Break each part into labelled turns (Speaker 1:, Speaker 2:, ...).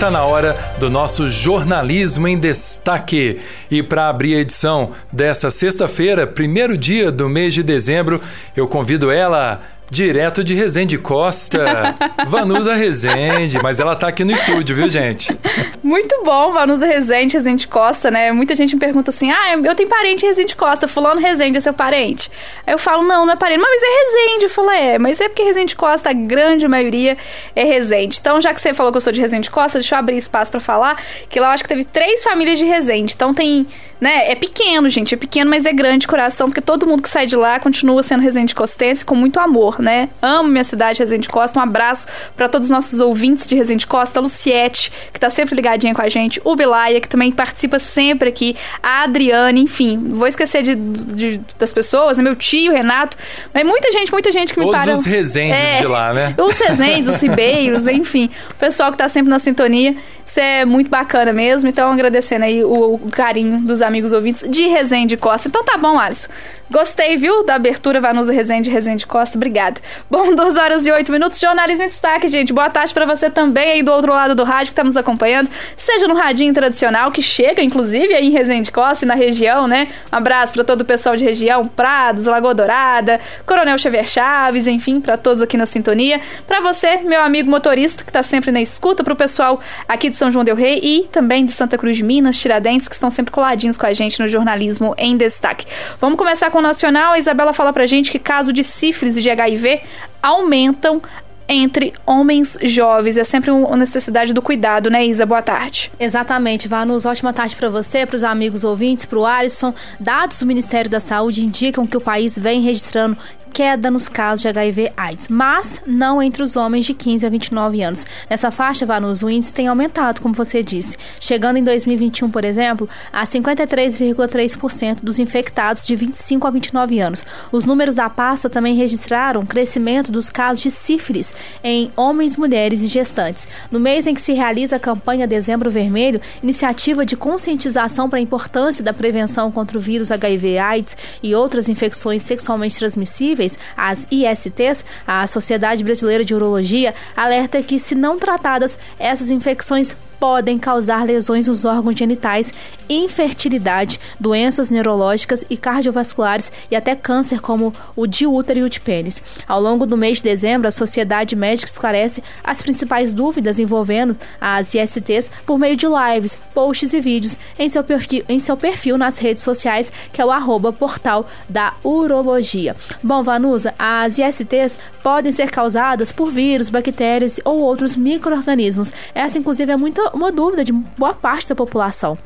Speaker 1: tá na hora do nosso jornalismo em destaque. E para abrir a edição dessa sexta-feira, primeiro dia do mês de dezembro, eu convido ela, Direto de Resende Costa, Vanusa Resende, mas ela tá aqui no estúdio, viu, gente?
Speaker 2: Muito bom, Vanusa Resende, Resende Costa, né? Muita gente me pergunta assim: ah, eu tenho parente em Resende Costa, Fulano Resende é seu parente? Aí eu falo: não, não é parente, mas é Resende. Eu falo: é, mas é porque Resende Costa, a grande maioria é Resende. Então, já que você falou que eu sou de Resende Costa, deixa eu abrir espaço para falar que lá eu acho que teve três famílias de Resende. Então, tem, né? É pequeno, gente, é pequeno, mas é grande coração, porque todo mundo que sai de lá continua sendo Resende Costense com muito amor né? Amo minha cidade, Resende Costa. Um abraço para todos os nossos ouvintes de Resende Costa, a Luciete, que tá sempre ligadinha com a gente, o Bilaia, que também participa sempre aqui, a Adriane, enfim, vou esquecer de, de das pessoas, né? meu tio, Renato, mas muita gente, muita gente que
Speaker 1: todos
Speaker 2: me para.
Speaker 1: os Resendes é, de lá, né?
Speaker 2: Os Resendes, os Ribeiros, enfim, o pessoal que tá sempre na sintonia. Isso é muito bacana mesmo. Então, agradecendo aí o, o carinho dos amigos ouvintes de Resende Costa. Então tá bom, Alisson. Gostei, viu, da abertura Vanusa Resende, Resende Costa. Obrigada. Bom, 2 horas e 8 minutos. Jornalismo em destaque, gente. Boa tarde para você também aí do outro lado do rádio que tá nos acompanhando. Seja no radinho tradicional, que chega, inclusive, aí em Resende Costa e na região, né? Um abraço para todo o pessoal de região, Prados, Lagoa Dourada, Coronel Xavier Chaves, enfim, para todos aqui na sintonia. Para você, meu amigo motorista, que tá sempre na escuta, pro pessoal aqui de São João Del Rei e também de Santa Cruz de Minas, Tiradentes, que estão sempre coladinhos com a gente no jornalismo em destaque. Vamos começar com o nacional. A Isabela fala pra gente que caso de sífilis e de HIV aumentam entre homens jovens. É sempre uma necessidade do cuidado, né, Isa? Boa tarde.
Speaker 3: Exatamente, Vanus. Ótima tarde para você, para os amigos ouvintes, para o Alisson. Dados do Ministério da Saúde indicam que o país vem registrando queda nos casos de HIV AIDS, mas não entre os homens de 15 a 29 anos. Nessa faixa, Vanus, o índice tem aumentado, como você disse, chegando em 2021, por exemplo, a 53,3% dos infectados de 25 a 29 anos. Os números da pasta também registraram crescimento dos casos de sífilis em homens, mulheres e gestantes. No mês em que se realiza a campanha Dezembro Vermelho, iniciativa de conscientização para a importância da prevenção contra o vírus HIV/AIDS e outras infecções sexualmente transmissíveis, as ISTs, a Sociedade Brasileira de Urologia, alerta que, se não tratadas, essas infecções podem causar lesões nos órgãos genitais, infertilidade, doenças neurológicas e cardiovasculares e até câncer como o de útero e o de pênis. Ao longo do mês de dezembro, a Sociedade Médica esclarece as principais dúvidas envolvendo as ISTs por meio de lives, posts e vídeos em seu perfil, em seu perfil nas redes sociais, que é o arroba portal da urologia. Bom, Vanusa, as ISTs podem ser causadas por vírus, bactérias ou outros micro-organismos. Essa, inclusive, é muito uma dúvida de boa parte da população.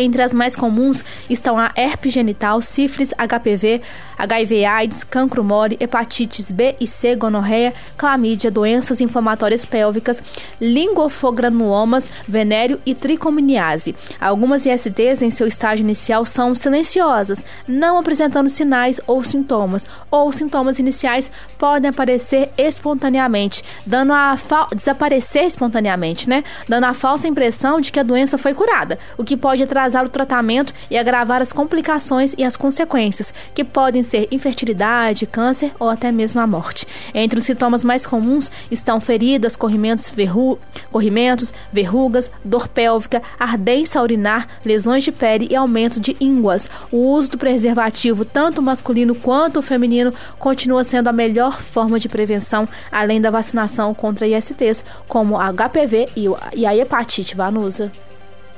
Speaker 3: Entre as mais comuns estão a herpes genital, sífilis, HPV, HIV AIDS, cancro mole, hepatites B e C, gonorreia, clamídia, doenças inflamatórias pélvicas, lingofogranulomas, venéreo e tricomoniase. Algumas ISTs em seu estágio inicial são silenciosas, não apresentando sinais ou sintomas, ou sintomas iniciais podem aparecer espontaneamente, dando a desaparecer espontaneamente, né? Dando a falsa impressão de que a doença foi curada, o que pode trazer atrasar o tratamento e agravar as complicações e as consequências, que podem ser infertilidade, câncer ou até mesmo a morte. Entre os sintomas mais comuns estão feridas, corrimentos, verru corrimentos verrugas, dor pélvica, ardência urinar, lesões de pele e aumento de ínguas. O uso do preservativo, tanto masculino quanto feminino, continua sendo a melhor forma de prevenção, além da vacinação contra ISTs, como HPV e a hepatite vanusa.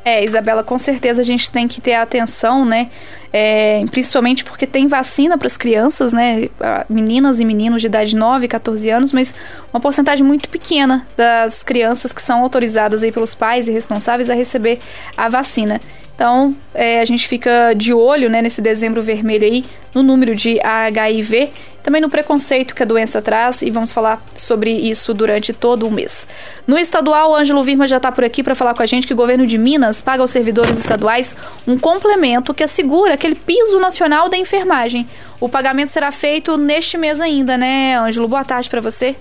Speaker 2: É, Isabela, com certeza a gente tem que ter atenção, né? É, principalmente porque tem vacina para as crianças, né? Meninas e meninos de idade 9, 14 anos, mas uma porcentagem muito pequena das crianças que são autorizadas aí pelos pais e responsáveis a receber a vacina. Então, é, a gente fica de olho né, nesse dezembro vermelho aí, no número de HIV, também no preconceito que a doença traz, e vamos falar sobre isso durante todo o mês. No estadual, o Ângelo Virma já está por aqui para falar com a gente que o governo de Minas paga aos servidores estaduais um complemento que assegura aquele piso nacional da enfermagem. O pagamento será feito neste mês ainda, né, Ângelo? Boa tarde para você.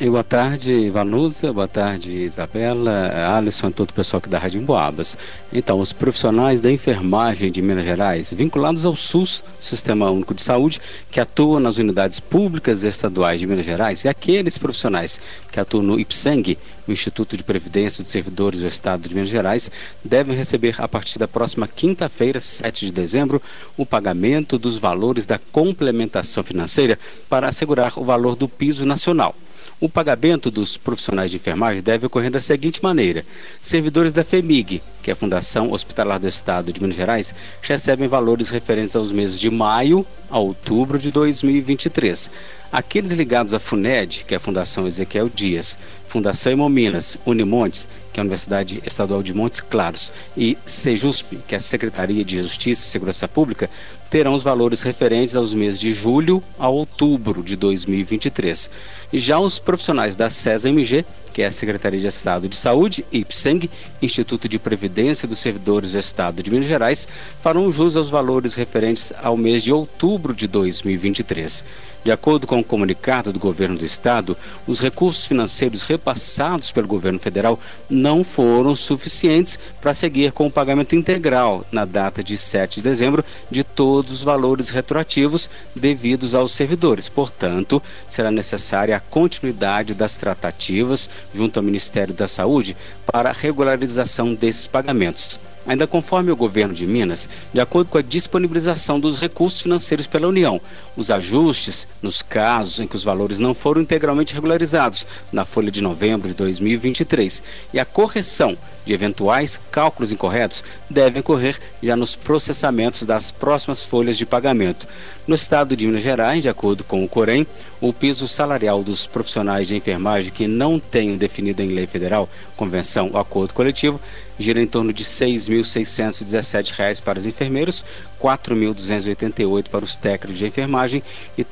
Speaker 4: E boa tarde, Vanusa, boa tarde, Isabela, Alisson todo o pessoal aqui da Rádio Emboabas. Então, os profissionais da enfermagem de Minas Gerais, vinculados ao SUS, Sistema Único de Saúde, que atuam nas unidades públicas e estaduais de Minas Gerais, e aqueles profissionais que atuam no IPSENG, o Instituto de Previdência dos Servidores do Estado de Minas Gerais, devem receber a partir da próxima quinta-feira, 7 de dezembro, o pagamento dos valores da complementação financeira para assegurar o valor do piso nacional. O pagamento dos profissionais de enfermagem deve ocorrer da seguinte maneira: servidores da FEMIG, que é a Fundação Hospitalar do Estado de Minas Gerais, recebem valores referentes aos meses de maio a outubro de 2023. Aqueles ligados à FUNED, que é a Fundação Ezequiel Dias, Fundação Hemominas, Unimontes, que é a Universidade Estadual de Montes Claros, e Sejusp, que é a Secretaria de Justiça e Segurança Pública, terão os valores referentes aos meses de julho a outubro de 2023. Já os profissionais da CESA-MG que é a Secretaria de Estado de Saúde, IPSENG, Instituto de Previdência dos Servidores do Estado de Minas Gerais, farão jus aos valores referentes ao mês de outubro de 2023. De acordo com o comunicado do governo do estado, os recursos financeiros repassados pelo governo federal não foram suficientes para seguir com o pagamento integral na data de 7 de dezembro de todos os valores retroativos devidos aos servidores. Portanto, será necessária a continuidade das tratativas junto ao Ministério da Saúde para a regularização desses pagamentos. Ainda conforme o governo de Minas, de acordo com a disponibilização dos recursos financeiros pela União, os ajustes nos casos em que os valores não foram integralmente regularizados na folha de novembro de 2023 e a correção de eventuais cálculos incorretos devem ocorrer já nos processamentos das próximas folhas de pagamento. No estado de Minas Gerais, de acordo com o Corém, o piso salarial dos profissionais de enfermagem que não tenham definido em lei federal, convenção ou acordo coletivo gira em torno de R$ 6.617 para os enfermeiros, R$ 4.288 para os técnicos de enfermagem e R$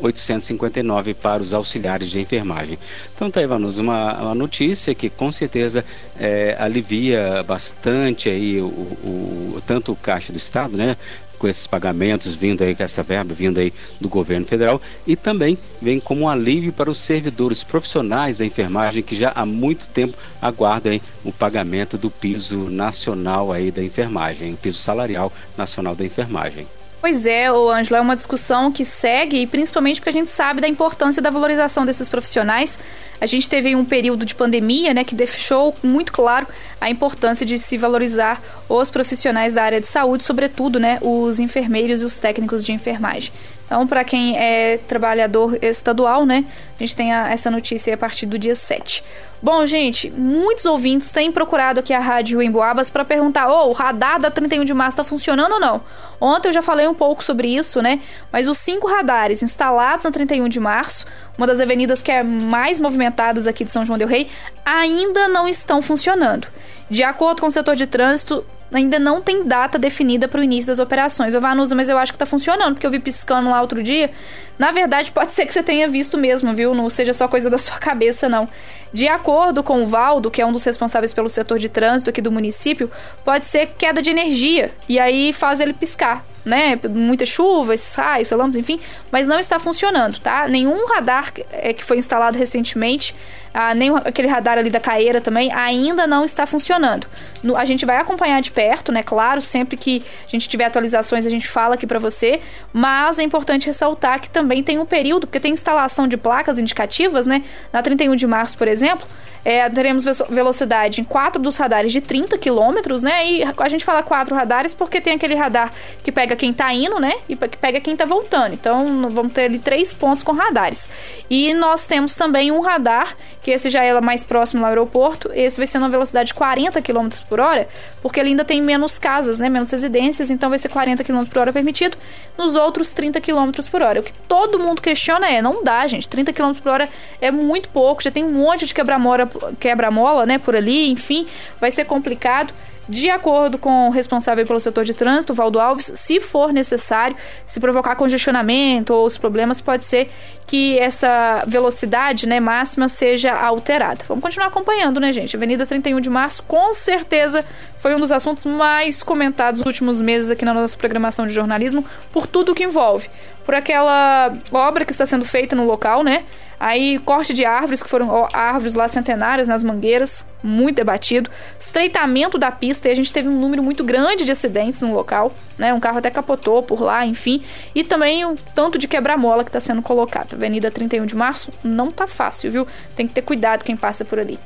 Speaker 4: 3.859 para os auxiliares de enfermagem. Então, tá, Ivanus, uma, uma notícia que com certeza é, alivia bastante aí o, o, tanto o Caixa do Estado, né, com esses pagamentos vindo aí, com essa verba vindo aí do governo federal e também vem como um alívio para os servidores profissionais da enfermagem que já há muito tempo aguardam aí, o pagamento do piso nacional aí da enfermagem, o piso salarial nacional da enfermagem.
Speaker 2: Pois é, o Ângelo, é uma discussão que segue, e principalmente porque a gente sabe da importância da valorização desses profissionais. A gente teve um período de pandemia, né, que deixou muito claro a importância de se valorizar os profissionais da área de saúde, sobretudo, né, os enfermeiros e os técnicos de enfermagem. Então, para quem é trabalhador estadual, né, a gente tem a, essa notícia a partir do dia 7. Bom, gente, muitos ouvintes têm procurado aqui a Rádio Emboabas para perguntar: ô, oh, o radar da 31 de março está funcionando ou não? Ontem eu já falei um pouco sobre isso, né? Mas os cinco radares instalados na 31 de março, uma das avenidas que é mais movimentadas aqui de São João Del Rei, ainda não estão funcionando. De acordo com o setor de trânsito, ainda não tem data definida para o início das operações. Eu Vanusa, mas eu acho que está funcionando, porque eu vi piscando lá outro dia. Na verdade, pode ser que você tenha visto mesmo, viu? Não seja só coisa da sua cabeça, não. De acordo com o Valdo, que é um dos responsáveis pelo setor de trânsito aqui do município, pode ser queda de energia. E aí faz ele piscar né? Muita chuva, raios, lâmpadas, enfim, mas não está funcionando, tá? Nenhum radar é, que foi instalado recentemente, ah, nem aquele radar ali da Caeira também, ainda não está funcionando. No, a gente vai acompanhar de perto, né? Claro, sempre que a gente tiver atualizações, a gente fala aqui para você, mas é importante ressaltar que também tem um período, porque tem instalação de placas indicativas, né? Na 31 de março, por exemplo, é, teremos velocidade em quatro dos radares de 30 km, né? E a gente fala quatro radares porque tem aquele radar que pega quem tá indo, né? E que pega quem tá voltando. Então, vamos ter ali três pontos com radares. E nós temos também um radar, que esse já é mais próximo ao aeroporto. Esse vai ser na velocidade de 40 km por hora, porque ele ainda tem menos casas, né? Menos residências, então vai ser 40 km por hora permitido. Nos outros, 30 km por hora. O que todo mundo questiona é, não dá, gente. 30 km por hora é muito pouco, já tem um monte de quebra-mola quebra-mola, né, por ali, enfim, vai ser complicado. De acordo com o responsável pelo setor de trânsito, Valdo Alves, se for necessário, se provocar congestionamento ou outros problemas, pode ser que essa velocidade né, máxima seja alterada. Vamos continuar acompanhando, né, gente? Avenida 31 de Março, com certeza, foi um dos assuntos mais comentados nos últimos meses aqui na nossa programação de jornalismo, por tudo que envolve. Por aquela obra que está sendo feita no local, né? Aí, corte de árvores, que foram árvores lá centenárias nas mangueiras, muito debatido. Estreitamento da pista, a gente teve um número muito grande de acidentes no local, né? Um carro até capotou por lá, enfim. E também o tanto de quebra-mola que está sendo colocado. Avenida 31 de Março não tá fácil, viu? Tem que ter cuidado quem passa por ali.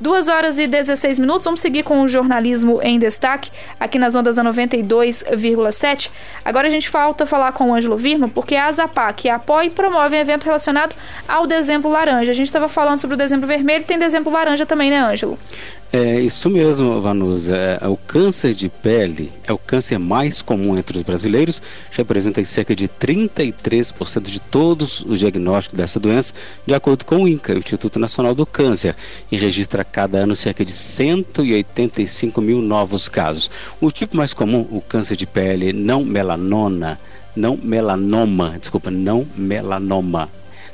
Speaker 2: 2 horas e 16 minutos. Vamos seguir com o jornalismo em destaque aqui nas ondas da 92,7. Agora a gente falta falar com o Ângelo Virma, porque a ASAPAC e a APOI promovem evento relacionado ao dezembro laranja. A gente estava falando sobre o dezembro vermelho, tem dezembro laranja também, né, Ângelo?
Speaker 4: É isso mesmo, Vanusa. É, o câncer de pele é o câncer mais comum entre os brasileiros, representa cerca de 33% de todos os diagnósticos dessa doença, de acordo com o INCA, o Instituto Nacional do Câncer, e registra cada ano cerca de 185 mil novos casos. O tipo mais comum, o câncer de pele não não melanoma, desculpa, não melanoma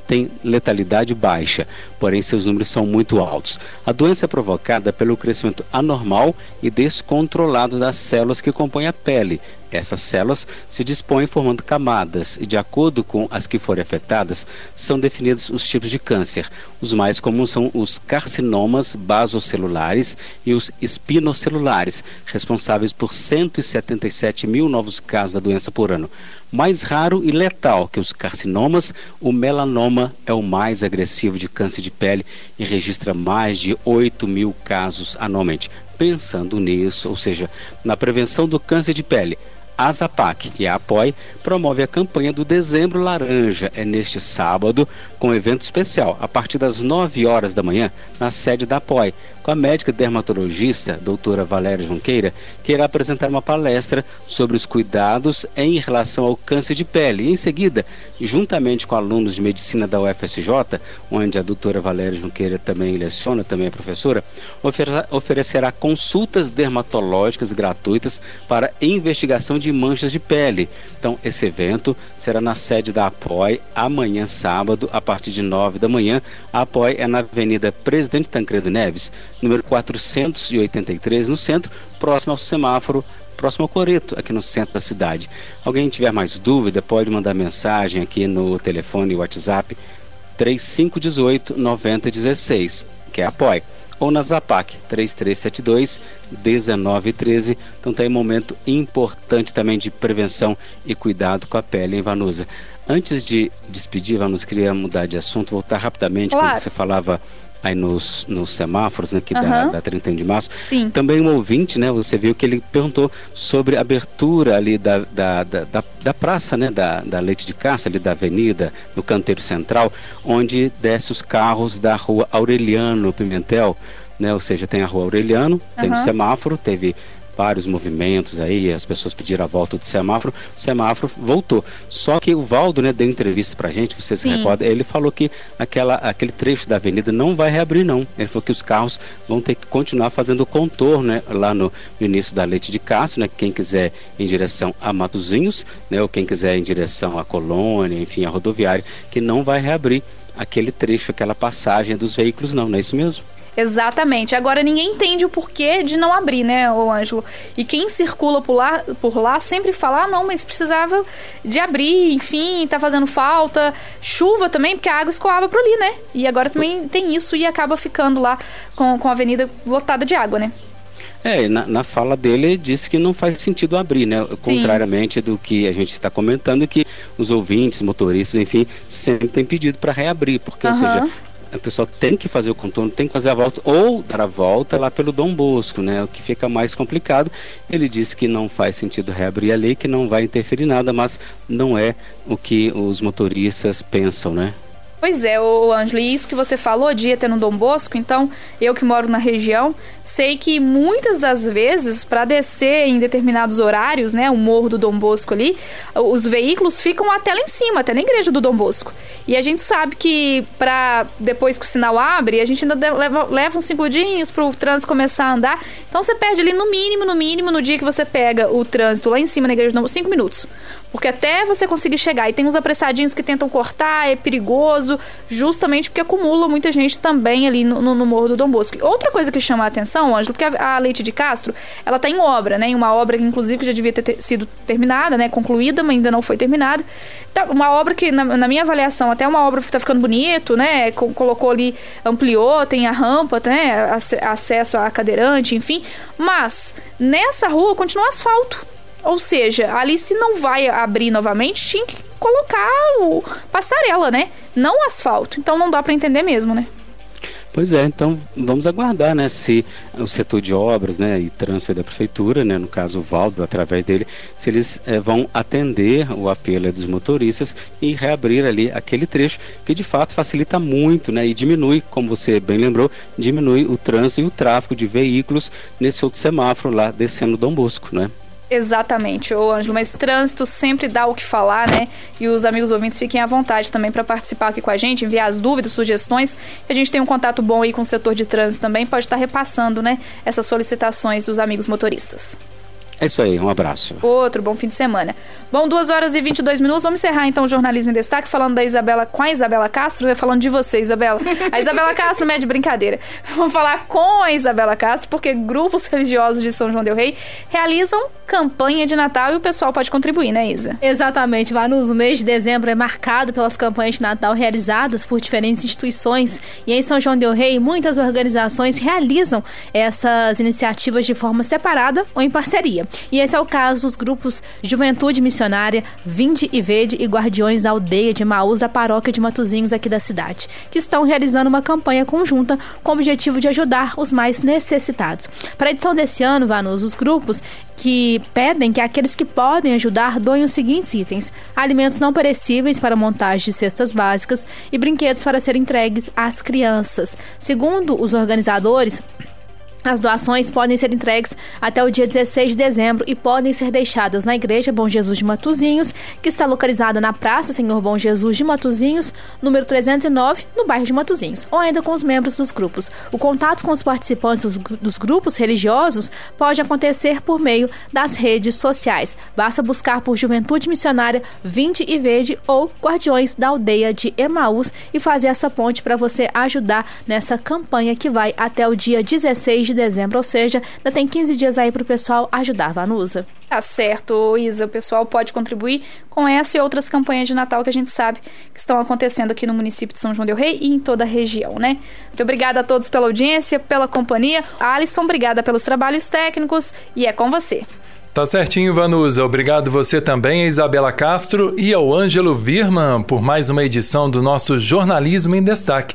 Speaker 4: tem letalidade baixa, porém seus números são muito altos. A doença é provocada pelo crescimento anormal e descontrolado das células que compõem a pele, essas células se dispõem formando camadas e, de acordo com as que forem afetadas, são definidos os tipos de câncer. Os mais comuns são os carcinomas basocelulares e os espinocelulares, responsáveis por 177 mil novos casos da doença por ano. Mais raro e letal que os carcinomas, o melanoma é o mais agressivo de câncer de pele e registra mais de 8 mil casos anualmente. Pensando nisso, ou seja, na prevenção do câncer de pele, a Zapac e a Apoy promove a campanha do Dezembro Laranja. É neste sábado, com evento especial, a partir das 9 horas da manhã, na sede da Apoy, com a médica dermatologista, doutora Valéria Junqueira, que irá apresentar uma palestra sobre os cuidados em relação ao câncer de pele. E em seguida, juntamente com alunos de medicina da UFSJ, onde a doutora Valéria Junqueira também leciona, também é professora, oferecerá consultas dermatológicas gratuitas para investigação de de manchas de pele. Então, esse evento será na sede da APOI amanhã, sábado, a partir de 9 da manhã. A APOI é na Avenida Presidente Tancredo Neves, número 483, no centro, próximo ao semáforo próximo ao Coreto, aqui no centro da cidade. Alguém tiver mais dúvida, pode mandar mensagem aqui no telefone WhatsApp 3518 9016, que é apoio ou na Zapac 3372 1913. Então tem tá um momento importante também de prevenção e cuidado com a pele, hein, Vanusa? Antes de despedir, Vanusa, queria mudar de assunto, voltar rapidamente claro. quando você falava aí nos, nos semáforos né, aqui uhum. da, da 31 de março.
Speaker 2: Sim.
Speaker 4: Também um ouvinte, né? Você viu que ele perguntou sobre a abertura ali da, da, da, da, da praça, né? Da, da Leite de Caça, ali da avenida, no canteiro central, onde desce os carros da rua Aureliano Pimentel. Né, ou seja, tem a rua Aureliano, uhum. tem o semáforo, teve vários movimentos aí, as pessoas pediram a volta do semáforo, o semáforo voltou. Só que o Valdo, né, deu entrevista pra gente, você se recorda, ele falou que aquela, aquele trecho da avenida não vai reabrir não. Ele falou que os carros vão ter que continuar fazendo o contorno, né, lá no, no início da Leite de Cássio, né, quem quiser em direção a Matozinhos, né, ou quem quiser em direção à Colônia, enfim, a rodoviária, que não vai reabrir aquele trecho, aquela passagem dos veículos não, não é isso mesmo?
Speaker 2: Exatamente. Agora ninguém entende o porquê de não abrir, né, o Ângelo? E quem circula por lá, por lá sempre fala: ah, não, mas precisava de abrir, enfim, tá fazendo falta. Chuva também, porque a água escoava por ali, né? E agora também tem isso e acaba ficando lá com, com a avenida lotada de água, né?
Speaker 4: É, na, na, fala dele disse que não faz sentido abrir, né? Contrariamente do que a gente está comentando, que os ouvintes, motoristas, enfim, sempre têm pedido para reabrir, porque, uhum. ou seja, a pessoa tem que fazer o contorno, tem que fazer a volta ou dar a volta lá pelo Dom Bosco, né? O que fica mais complicado. Ele disse que não faz sentido reabrir a lei, que não vai interferir nada, mas não é o que os motoristas pensam, né?
Speaker 2: Pois é, o Ângelo, e isso que você falou de ir até no Dom Bosco, então, eu que moro na região, sei que muitas das vezes, para descer em determinados horários, né, o morro do Dom Bosco ali, os veículos ficam até lá em cima, até na igreja do Dom Bosco. E a gente sabe que para depois que o sinal abre, a gente ainda leva, leva uns segundinhos para o trânsito começar a andar. Então você perde ali no mínimo, no mínimo, no dia que você pega o trânsito lá em cima na igreja do Dom Bosco, cinco minutos. Porque até você conseguir chegar, e tem uns apressadinhos que tentam cortar, é perigoso, justamente porque acumula muita gente também ali no, no, no Morro do Dom Bosco. Outra coisa que chama a atenção, Ângelo, porque a, a, Leite de Castro, ela tá em obra, né? Em uma obra que inclusive já devia ter, ter sido terminada, né? Concluída, mas ainda não foi terminada. Tá, uma obra que, na, na, minha avaliação, até uma obra que tá ficando bonito, né? colocou ali, ampliou, tem a rampa, né? acesso a cadeirante, enfim. Mas nessa rua continua asfalto. Ou seja, ali se não vai abrir novamente, tinha que colocar o passarela, né? Não asfalto. Então não dá para entender mesmo, né?
Speaker 4: Pois é, então vamos aguardar, né, se o setor de obras, né, e trânsito da prefeitura, né, no caso o Valdo, através dele, se eles é, vão atender o apelo dos motoristas e reabrir ali aquele trecho que de fato facilita muito, né, e diminui, como você bem lembrou, diminui o trânsito e o tráfego de veículos nesse outro semáforo lá descendo Dom Bosco, né?
Speaker 2: Exatamente, ô Ângelo, mas trânsito sempre dá o que falar, né? E os amigos ouvintes fiquem à vontade também para participar aqui com a gente, enviar as dúvidas, sugestões. A gente tem um contato bom aí com o setor de trânsito também, pode estar repassando, né, essas solicitações dos amigos motoristas.
Speaker 4: É isso aí, um abraço.
Speaker 2: Outro bom fim de semana. Bom, 2 horas e 22 minutos. Vamos encerrar então o jornalismo em destaque falando da Isabela com a Isabela Castro, falando de você, Isabela. A Isabela Castro não é de brincadeira. Vamos falar com a Isabela Castro, porque grupos religiosos de São João del Rei realizam campanha de Natal e o pessoal pode contribuir, né, Isa?
Speaker 3: Exatamente, Vanus. O mês de dezembro é marcado pelas campanhas de Natal realizadas por diferentes instituições. E em São João del Rei, muitas organizações realizam essas iniciativas de forma separada ou em parceria. E esse é o caso dos grupos Juventude Missionária, Vinde e Vede e Guardiões da Aldeia de Maús, da paróquia de Matuzinhos aqui da cidade, que estão realizando uma campanha conjunta com o objetivo de ajudar os mais necessitados. Para a edição desse ano, Vanus, os grupos que pedem que aqueles que podem ajudar doem os seguintes itens: alimentos não perecíveis para montagem de cestas básicas e brinquedos para serem entregues às crianças. Segundo os organizadores, as doações podem ser entregues até o dia 16 de dezembro e podem ser deixadas na Igreja Bom Jesus de Matuzinhos, que está localizada na Praça Senhor Bom Jesus de Matuzinhos, número 309, no bairro de Matuzinhos, ou ainda com os membros dos grupos. O contato com os participantes dos, grupos religiosos pode acontecer por meio das redes sociais. Basta buscar por Juventude Missionária 20 e Verde ou Guardiões da Aldeia de Emaús e fazer essa ponte para você ajudar nessa campanha que vai até o dia 16 de dezembro, ou seja, ainda tem 15 dias aí para o pessoal ajudar, Vanusa.
Speaker 2: Tá certo, Isa. O pessoal pode contribuir com essa e outras campanhas de Natal que a gente sabe que estão acontecendo aqui no município de São João Del Rei e em toda a região, né? Muito obrigada a todos pela audiência, pela companhia. A Alisson, obrigada pelos trabalhos técnicos e é com você.
Speaker 1: Tá certinho, Vanusa. Obrigado você também, a Isabela Castro e ao Ângelo Virman por mais uma edição do nosso Jornalismo em Destaque.